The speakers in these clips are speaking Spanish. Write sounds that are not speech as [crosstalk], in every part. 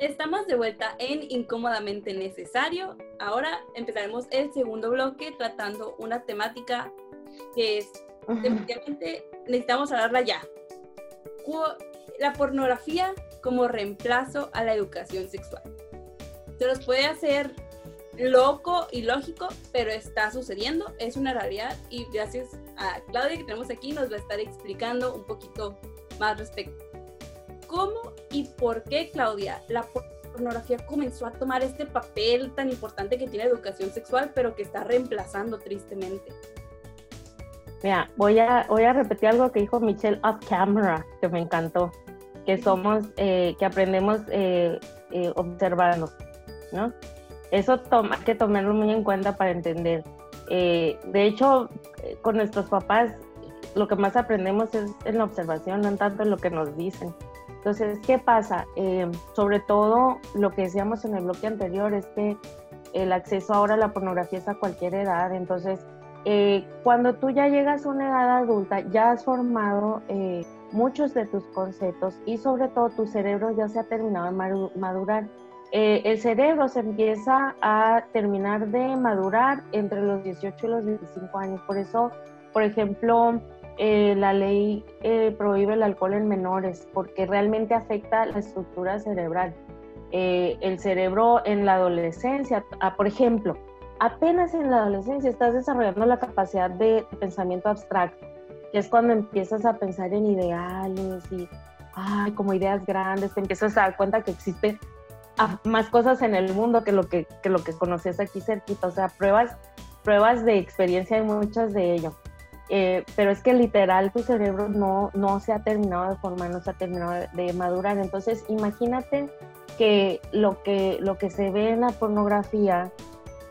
Estamos de vuelta en Incómodamente Necesario. Ahora empezaremos el segundo bloque tratando una temática que es definitivamente necesitamos hablarla ya. La pornografía como reemplazo a la educación sexual. Se los puede hacer loco y lógico, pero está sucediendo, es una realidad y gracias a Claudia que tenemos aquí nos va a estar explicando un poquito más respecto ¿Cómo y por qué, Claudia, la pornografía comenzó a tomar este papel tan importante que tiene educación sexual, pero que está reemplazando tristemente? Mira, voy a, voy a repetir algo que dijo Michelle off camera, que me encantó, que somos, eh, que aprendemos eh, eh, observando, ¿no? Eso toma, hay que tomarlo muy en cuenta para entender. de hecho, con nuestros papás, lo que más aprendemos es en la observación, no tanto en lo que nos dicen. Entonces, ¿qué pasa? Eh, sobre todo lo que decíamos en el bloque anterior es que el acceso ahora a la pornografía es a cualquier edad. Entonces, eh, cuando tú ya llegas a una edad adulta, ya has formado eh, muchos de tus conceptos y sobre todo tu cerebro ya se ha terminado de madurar. el cerebro se empieza a terminar de madurar entre los 18 y los 25 años. Por eso, por ejemplo, eh, la ley eh, prohíbe el alcohol en menores porque realmente afecta la estructura cerebral. Eh, el cerebro en la adolescencia, ah, por ejemplo, apenas en la adolescencia estás desarrollando la capacidad de pensamiento abstracto, que es cuando empiezas a pensar en ideales y ay, como ideas grandes, te empiezas a dar cuenta que existen ah, más cosas en el mundo que lo que, que lo que conoces aquí cerquita, o sea, pruebas, pruebas de experiencia hay muchas de ello. Eh, pero es que literal tu cerebro no, no se ha terminado de formar, no se ha terminado de, madurar. Entonces, imagínate que lo, que lo que se ve en la pornografía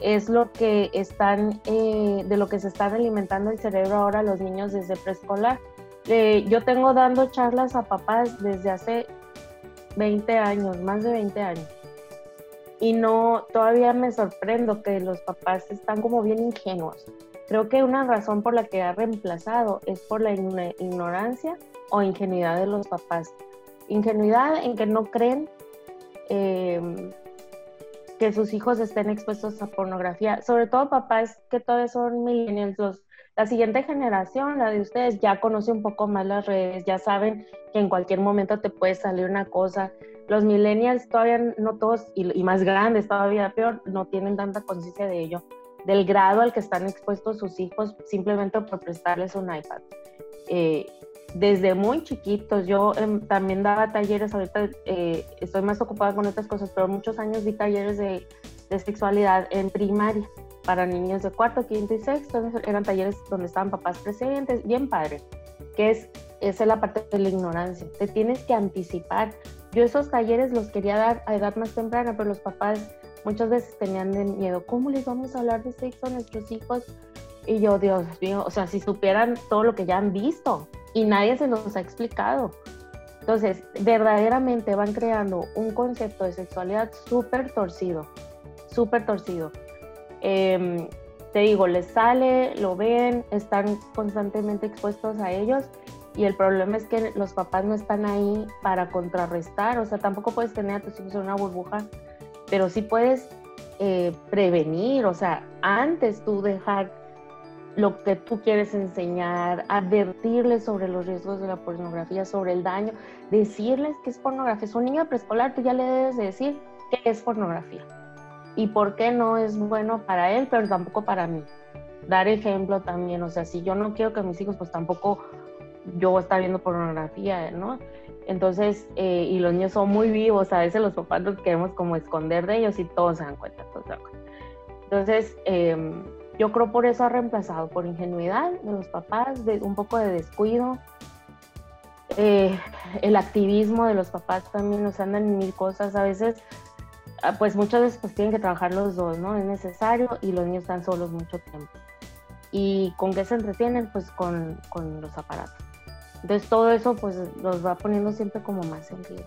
es lo que están, eh, de lo que se están alimentando el cerebro ahora los niños desde preescolar. Eh, yo tengo dando charlas a papás desde hace 20 años, más de 20 años. Y no, todavía me sorprendo que los papás están como bien ingenuos. Creo que una razón por la que ha reemplazado es por la ignorancia o ingenuidad de los papás. Ingenuidad en que no creen em, que sus hijos estén expuestos a pornografía, sobre todo papás que todavía son millennials, la siguiente generación, la de ustedes, ya conoce un poco más las redes, ya saben que en cualquier momento te puede salir una cosa. Los millennials todavía no todos, y, y más grandes todavía peor, no tienen tanta conciencia de ello del grado al que están expuestos sus hijos simplemente por prestarles un iPad. Eh, desde muy chiquitos, yo em, también daba talleres, ahorita eh, estoy más ocupada con otras cosas, pero muchos años di talleres de, de, sexualidad en primaria para niños de cuarto, quinto y sexto, eran talleres donde estaban papás presentes, bien padre, que es, esa es la parte de la ignorancia, te tienes que anticipar. Yo esos talleres los quería dar a edad más temprana, pero los papás muchas veces tenían miedo, ¿cómo les vamos a hablar de sexo a nuestros hijos? Y yo, Dios mío, o sea, si supieran todo lo que ya han visto y nadie se los ha explicado. Entonces, verdaderamente van creando un concepto de sexualidad súper torcido, súper torcido. Em, te digo, les sale, lo ven, están constantemente expuestos a ellos y el problema es que los papás no están ahí para contrarrestar, o sea, tampoco puedes tener a tus hijos en una burbuja pero sí puedes eh, prevenir, o sea, antes tú dejar lo que tú quieres enseñar, advertirles sobre los riesgos de la pornografía, sobre el daño, decirles que es pornografía. Es un niño preescolar, tú ya le debes decir qué es pornografía y por qué no es bueno para él, pero tampoco para mí. Dar ejemplo también, o sea, si yo no quiero que mis hijos, pues tampoco yo voy a estar viendo pornografía, ¿no? Entonces, eh, y los niños son muy vivos, a veces los papás los queremos como esconder de ellos y todos se dan cuenta, todos se dan. Entonces, em, yo creo por eso ha reemplazado, por ingenuidad de los papás, un poco de descuido, eh, el activismo de los papás también nos andan mil cosas, a veces, ah, pues muchas veces pues tienen que trabajar los dos, ¿no? Es necesario y los niños están solos mucho tiempo. ¿Y con qué se entretienen? Pues con, con los aparatos. Entonces todo eso pues los va poniendo siempre como más en riesgo.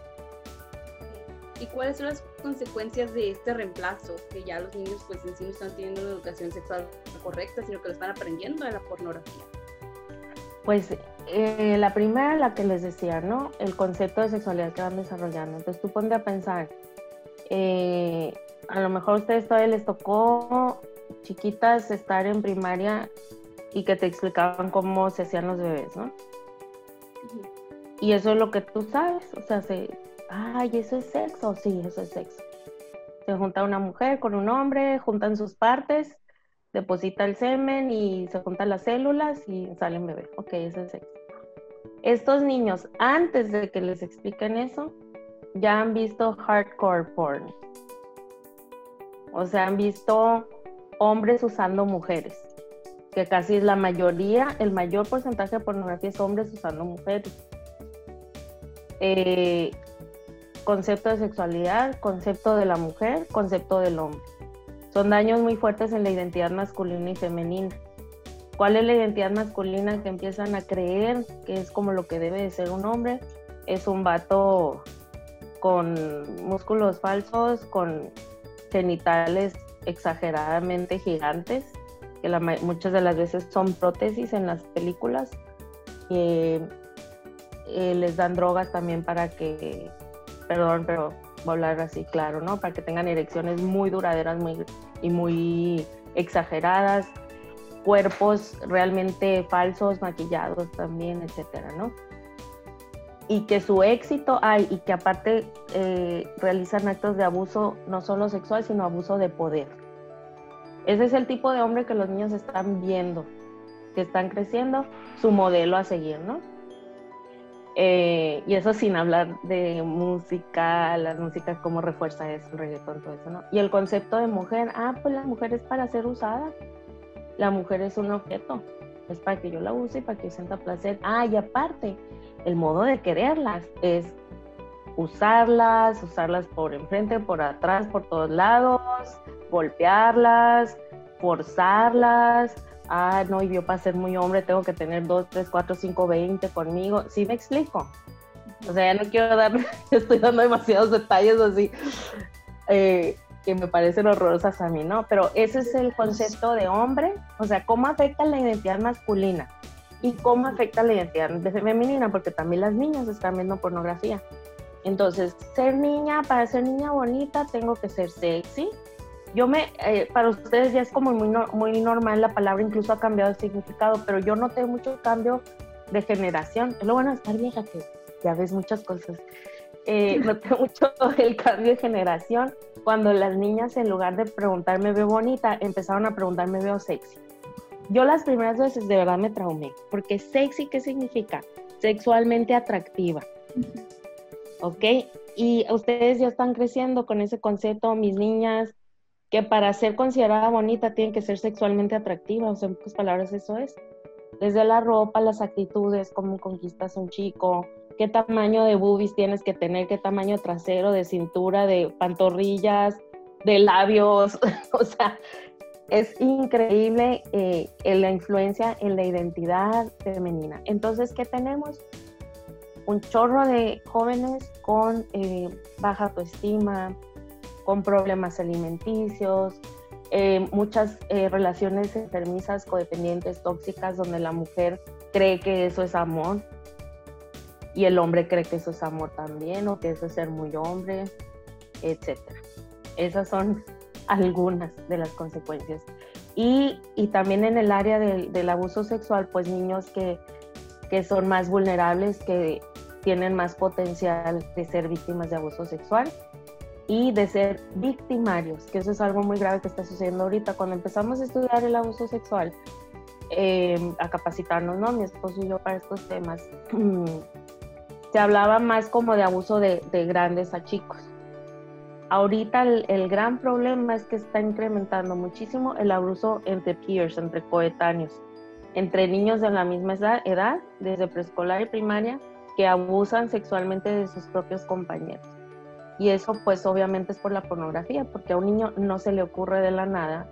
¿Y cuáles son las consecuencias de este reemplazo? Que ya los niños pues en sí no están teniendo una educación sexual correcta, sino que lo están aprendiendo de la pornografía. Pues eh, la primera, la que les decía, ¿no? El concepto de sexualidad que van desarrollando. Entonces tú ponte a pensar, eh, a lo mejor a ustedes todavía les tocó chiquitas estar en primaria y que te explicaban cómo se hacían los bebés, ¿no? Y eso es lo que tú sabes, o sea, se, ay, eso es sexo, sí, eso es sexo. Se junta una mujer con un hombre, juntan sus partes, deposita el semen y se juntan las células y sale un bebé. Ok, eso es sexo. Estos niños, antes de que les expliquen eso, ya han visto hardcore porn. O sea, han visto hombres usando mujeres, que casi es la mayoría, el mayor porcentaje de pornografía es hombres usando mujeres. Eh, concepto de sexualidad, concepto de la mujer, concepto del hombre. Son daños muy fuertes en la identidad masculina y femenina. ¿Cuál es la identidad masculina que empiezan a creer que es como lo que debe de ser un hombre? Es un vato con músculos falsos, con genitales exageradamente gigantes, que muchas de las veces son prótesis en las películas. Eh, les dan drogas también para que, perdón, pero voy a hablar así claro, ¿no? Para que tengan erecciones muy duraderas muy, y muy exageradas, cuerpos realmente falsos, maquillados también, etcétera, ¿no? y que su éxito hay y que aparte eh, realizan actos de abuso no solo sexual, sino abuso de poder. Ese es el tipo de hombre que los niños están viendo, que están creciendo, su modelo a seguir, ¿no? Eh, y eso sin hablar de música, las músicas como refuerza eso, el reggaetón, todo eso, ¿no? Y el concepto de mujer, ah, pues la mujer es para ser usada, la mujer es un objeto, es para que yo la use y para que yo sienta placer. Ah, y aparte, el modo de quererlas es usarlas, usarlas por enfrente, por atrás, por todos lados, golpearlas, forzarlas. Ah, no, yo para ser muy hombre tengo que tener 2, 3, 4, 5, 20 conmigo. ¿Sí me explico? O sea, ya no quiero dar, [laughs] estoy dando demasiados detalles así eh, que me parecen horrorosas a mí, ¿no? Pero ese es el concepto de hombre, o sea, cómo afecta la identidad masculina y cómo afecta la identidad femenina, porque también las niñas están viendo pornografía. Entonces, ser niña, para ser niña bonita, tengo que ser sexy. Yo me, eh, para ustedes ya es como muy, muy normal la palabra, incluso ha cambiado de significado, pero yo noté mucho cambio de generación. Es lo bueno de estar vieja, que ya ves muchas cosas. Eh, [laughs] noté mucho el cambio de generación cuando las niñas, en lugar de preguntarme veo bonita, empezaron a preguntarme veo sexy. Yo las primeras veces de verdad me traumé, porque sexy, ¿qué significa? Sexualmente atractiva. ¿Ok? Y ustedes ya están creciendo con ese concepto, mis niñas, que para ser considerada bonita tienen que ser sexualmente atractiva, o sea, en pocas palabras eso es. Desde la ropa, las actitudes, cómo conquistas a un chico, qué tamaño de boobies tienes que tener, qué tamaño trasero, de cintura, de pantorrillas, de labios, [laughs] o sea, es increíble eh, la influencia en la identidad femenina. Entonces, ¿qué tenemos? Un chorro de jóvenes con eh, baja autoestima, con problemas alimenticios, eh, muchas relaciones enfermizas, codependientes, tóxicas, donde la mujer cree que eso es amor y el hombre cree que eso es amor también o que eso es ser muy hombre, etc. Esas son [laughs] algunas de las consecuencias. Y, y también en el área del, del abuso sexual, pues niños que, que, son más vulnerables, que tienen más potencial de ser víctimas de abuso sexual y de ser victimarios, que eso es algo muy grave que está sucediendo ahorita. Cuando empezamos a estudiar el abuso sexual, em, a capacitarnos, ¿no? Mi esposo y yo para estos temas, se hablaba más como de abuso de, de grandes a chicos Ahorita el, gran problema es que está incrementando muchísimo el abuso entre peers, entre coetáneos, entre niños de la misma edad, desde preescolar y primaria, que abusan sexualmente de sus propios compañeros. Y eso pues obviamente es por la pornografía, porque a un niño no se le ocurre de la nada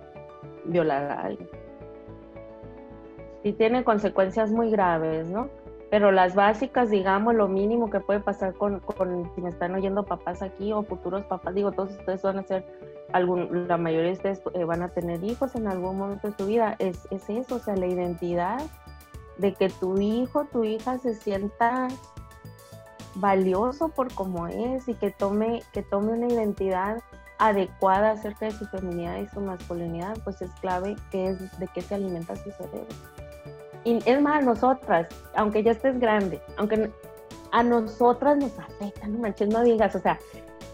violar a alguien. Y tiene consecuencias muy graves, ¿no? pero las básicas, digamos, lo mínimo que puede pasar con, con, si me están oyendo papás aquí o futuros papás, digo, todos ustedes van a ser, algún, la mayoría de ustedes eh, van a tener hijos en algún momento de su vida, es, es, eso, o sea, la identidad de que tu hijo, tu hija se sienta valioso por cómo es y que tome, que tome una identidad adecuada acerca de su feminidad y su masculinidad, pues es clave que es de qué se alimenta su cerebro. Y es más, nosotras, aunque ya estés grande, aunque a nosotras nos afecta, no manches, no digas, o sea,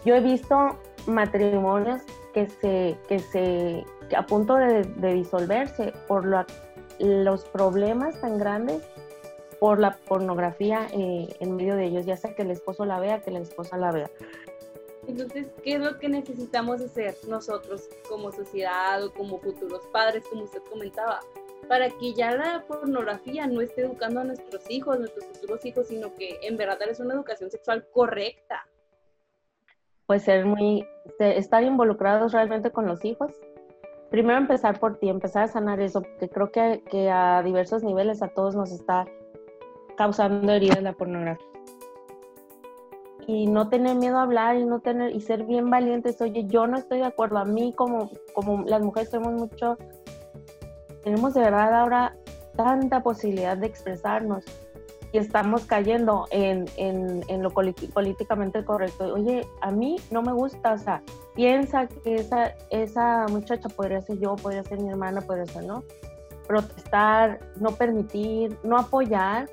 yo he visto matrimonios que se, que se, a punto de, disolverse por los problemas tan grandes por la pornografía eh, en medio de ellos, ya sea que el esposo la vea, que la esposa la vea. Entonces, ¿qué es lo que necesitamos hacer nosotros como sociedad o como futuros padres, como usted comentaba? Para que ya la pornografía no esté educando a nuestros hijos, nuestros futuros hijos, sino que en verdad es una educación sexual correcta. Pues ser muy, estar involucrados realmente con los hijos. Primero empezar por ti, empezar a sanar eso, porque creo que, que a diversos niveles a todos nos está causando heridas la pornografía y no tener miedo a hablar y no tener y ser bien valientes oye yo no estoy de acuerdo a mí como como las mujeres tenemos mucho tenemos de verdad ahora tanta posibilidad de expresarnos y estamos cayendo en, en, en lo políticamente correcto. Oye, a mí no me gusta, o sea, piensa que esa, esa muchacha podría ser yo, podría ser mi hermana, podría ser, ¿no? Protestar, no permitir, no apoyar.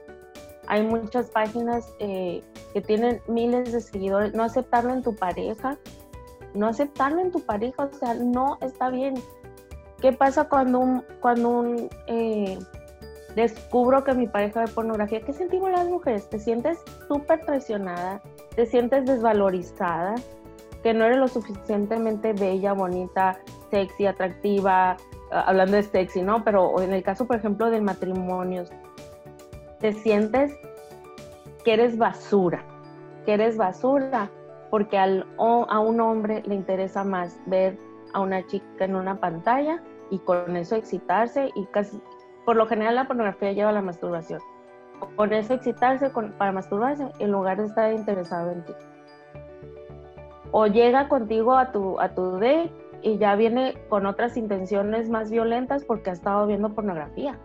Hay muchas páginas eh, que tienen miles de seguidores, no aceptarlo en tu pareja, no aceptarlo en tu pareja, o sea, no está bien. ¿Qué pasa cuando un, cuando un eh, descubro que mi pareja ve pornografía? ¿Qué sentimos las mujeres? Te sientes súper traicionada, te sientes desvalorizada, que no eres lo suficientemente bella, bonita, sexy, atractiva, ah, hablando de sexy, ¿no? Pero en el caso, por ejemplo, del matrimonio, te sientes que eres basura, que eres basura, porque al, a un hombre le interesa más ver a una chica en una pantalla y con eso excitarse y casi, por lo general la pornografía lleva a la masturbación. Con eso excitarse para masturbarse en lugar de estar interesado en ti. O llega contigo a tu, a tu date y ya viene con otras intenciones más violentas porque ha estado viendo pornografía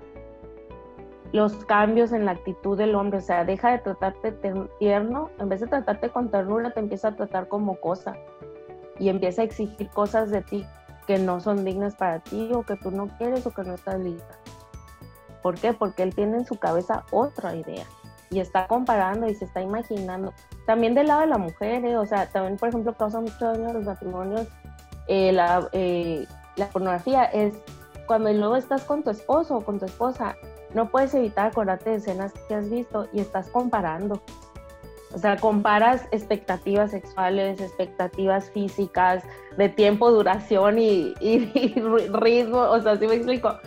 los cambios en la actitud del hombre, o sea, deja de tratarte tierno, en vez de tratarte con ternura, te empieza a tratar como cosa y empieza a exigir cosas de ti que no son dignas para ti o que tú no quieres o que no estás lista. ¿Por qué? Porque él tiene en su cabeza otra idea y está comparando y se está imaginando. También del lado de la mujer, ¿eh? o sea, también, por ejemplo, causa mucho daño a los matrimonios. Eh, la, eh, la pornografía es cuando luego estás con tu esposo o con tu esposa no puedes evitar acordarte de escenas que has visto y estás comparando. O sea, comparas expectativas sexuales, expectativas físicas, de tiempo, duración y, [laughs] ritmo, o sea, ¿sí me explico?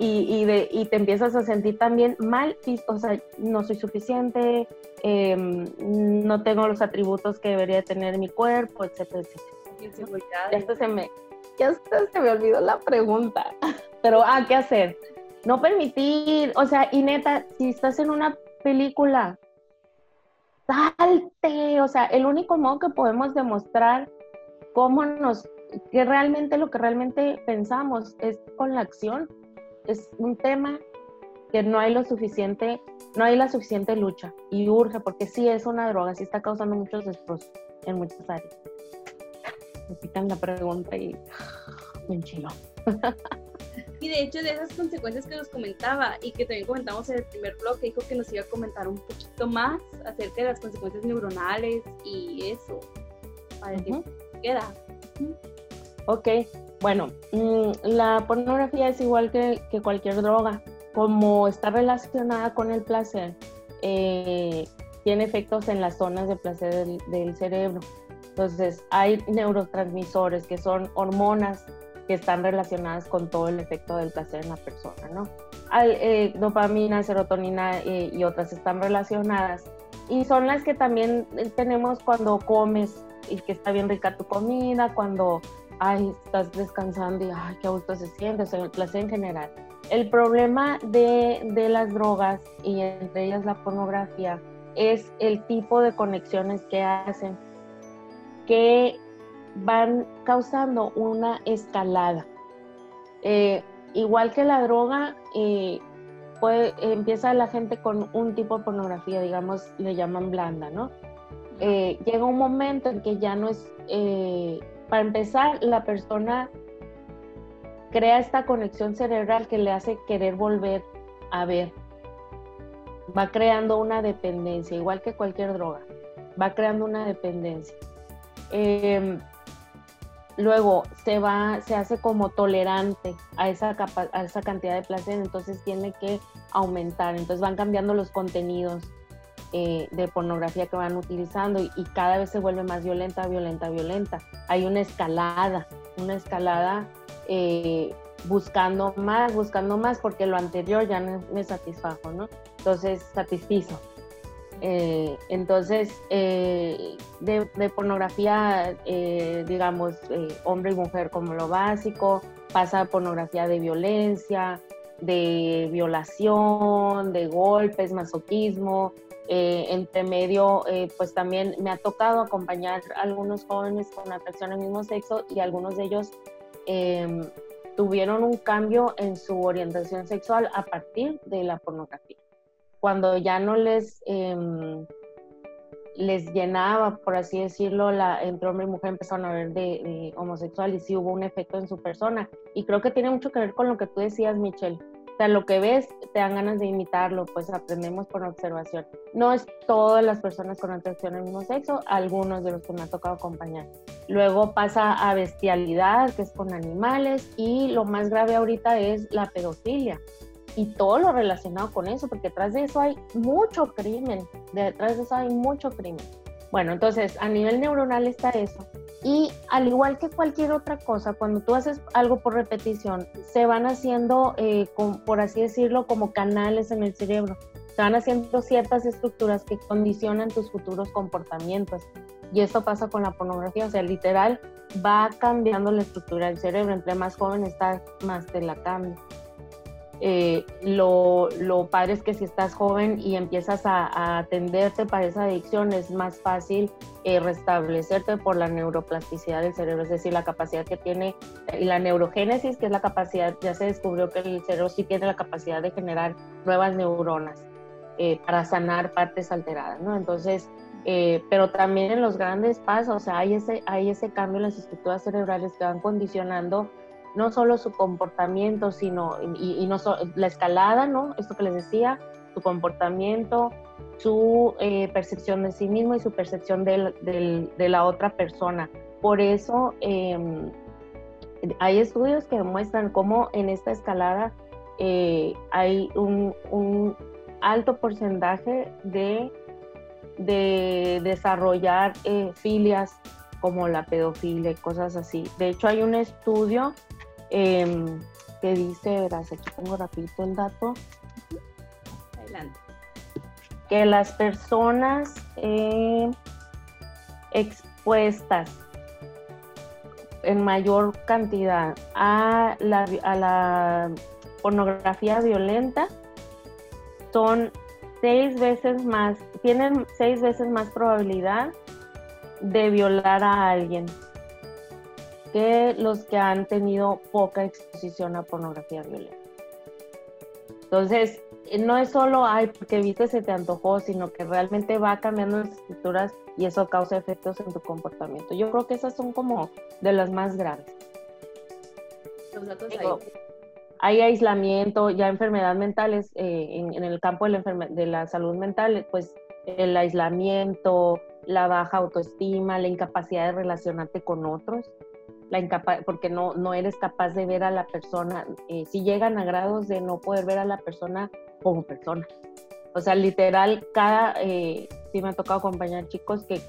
Y, de, y, te empiezas a sentir también mal, o sea, no soy suficiente, em, no tengo los atributos que debería tener mi cuerpo, etcétera, etcétera. Ya se me, ya se me olvidó la pregunta, [laughs] pero ah, ¿qué hacer? No permitir, o sea, y neta, si estás en una película, salte, o sea, el único modo que podemos demostrar cómo nos, que realmente lo que realmente pensamos es con la acción, es un tema que no hay lo suficiente, no hay la suficiente lucha y urge, porque sí es una droga, sí está causando muchos destrozos en muchas áreas. Me la pregunta y me enchiló. [laughs] Y de hecho de esas consecuencias que nos comentaba y que también comentamos en el primer blog, que dijo que nos iba a comentar un poquito más acerca de las consecuencias neuronales y eso, para que queda. Ok, bueno, mm, la pornografía es igual que, que, cualquier droga, como está relacionada con el placer, eh, tiene efectos en las zonas de placer del, del cerebro. Entonces, hay neurotransmisores que son hormonas que están relacionadas con todo el efecto del placer en la persona, ¿no? Al, eh, dopamina, serotonina eh, y otras están relacionadas y son las que también eh, tenemos cuando comes y que está bien rica tu comida, cuando ay, estás descansando y ay, qué gusto se siente, o sea, el placer en general. El problema de, de las drogas y entre ellas la pornografía es el tipo de conexiones que hacen, que van causando una escalada. Eh, igual que la droga, eh, puede, empieza la gente con un tipo de pornografía, digamos, le llaman blanda, ¿no? Eh, llega un momento en que ya no es, para empezar, la persona crea esta conexión cerebral que le hace querer volver a ver. Va creando una dependencia, igual que cualquier droga, va creando una dependencia. Em, luego se va, se hace como tolerante a esa, a esa cantidad de placer, entonces tiene que aumentar, entonces van cambiando los contenidos eh, de pornografía que van utilizando y, cada vez se vuelve más violenta, violenta, violenta. Hay una escalada, una escalada eh, buscando más, buscando más, porque lo anterior ya no me satisfajo, ¿no? Entonces, satisfizo. Eh, entonces, eh, de, pornografía, eh, digamos, hombre y mujer como lo básico, pasa a pornografía de violencia, de violación, de golpes, masoquismo. entre medio, pues también me ha tocado acompañar a algunos jóvenes con atracción al mismo sexo y algunos de ellos em, tuvieron un cambio en su orientación sexual a partir de la pornografía cuando ya no les, em, les llenaba, por así decirlo, la, entre hombre y mujer empezaron a ver de, homosexual y sí hubo un efecto en su persona. Y creo que tiene mucho que ver con lo que tú decías, Michelle. O sea, lo que ves, te dan ganas de imitarlo, pues aprendemos por observación. No es todas las personas con atracción al mismo sexo, algunos de los que me ha tocado acompañar. Luego pasa a bestialidad, que es con animales, y lo más grave ahorita es la pedofilia y todo lo relacionado con eso, porque detrás de eso hay mucho crimen, detrás de eso hay mucho crimen. Bueno, entonces a nivel neuronal está eso. Y al igual que cualquier otra cosa, cuando tú haces algo por repetición, se van haciendo, eh, por así decirlo, como canales en el cerebro. Se van haciendo ciertas estructuras que condicionan tus futuros comportamientos. Y esto pasa con la pornografía, o sea, literal, va cambiando la estructura del cerebro. Entre más joven estás, más te la cambia. Eh, lo, lo, padre es que si estás joven y empiezas a, atenderte para esa adicción, es más fácil eh, restablecerte por la neuroplasticidad del cerebro, es decir, la capacidad que tiene, y la neurogénesis, que es la capacidad, ya se descubrió que el cerebro sí tiene la capacidad de generar nuevas neuronas eh, para sanar partes alteradas, ¿no? Entonces, pero también en los grandes pasos, o sea, hay ese, hay ese cambio en las estructuras cerebrales que van condicionando no solo su comportamiento, sino y, no la escalada, ¿no? Esto que les decía, su comportamiento, su eh, percepción de sí mismo y su percepción de la otra persona. Por eso em, hay estudios que demuestran cómo en esta escalada eh, hay un, alto porcentaje de, de desarrollar eh, filias como la pedofilia y cosas así. De hecho, hay un estudio Em, que dice, verás, aquí pongo rapidito el dato. Adelante. Que las personas eh, expuestas en mayor cantidad a la, a la pornografía violenta son seis veces más, tienen seis veces más probabilidad de violar a alguien que los que han tenido poca exposición a pornografía violenta. Entonces, no es solo, ay, porque viste se te antojó, sino que realmente va cambiando las estructuras y eso causa efectos en tu comportamiento. Yo creo que esas son como de las más graves. hay aislamiento, ya enfermedades mentales, eh, en, el campo de la, de la salud mental, pues el aislamiento, la baja autoestima, la incapacidad de relacionarte con otros porque no, no eres capaz de ver a la persona, eh, si llegan a grados de no poder ver a la persona como persona. O sea, literal, cada, eh, sí me ha tocado acompañar chicos que,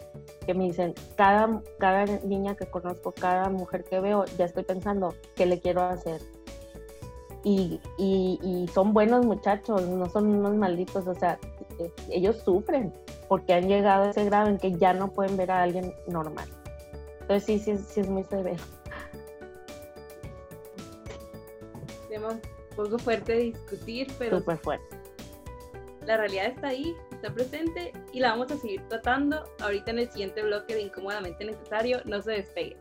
que, me dicen, cada, cada niña que conozco, cada mujer que veo, ya estoy pensando qué le quiero hacer. Y, y, y son buenos muchachos, no son unos malditos, o sea, eh, ellos sufren porque han llegado a ese grado en que ya no pueden ver a alguien normal. Entonces sí, sí, sí es muy severo. Tema un poco fuerte de discutir, pero... Súper fuerte. La realidad está ahí, está presente y la vamos a seguir tratando ahorita en el siguiente bloque de Incómodamente Necesario. No se despegue.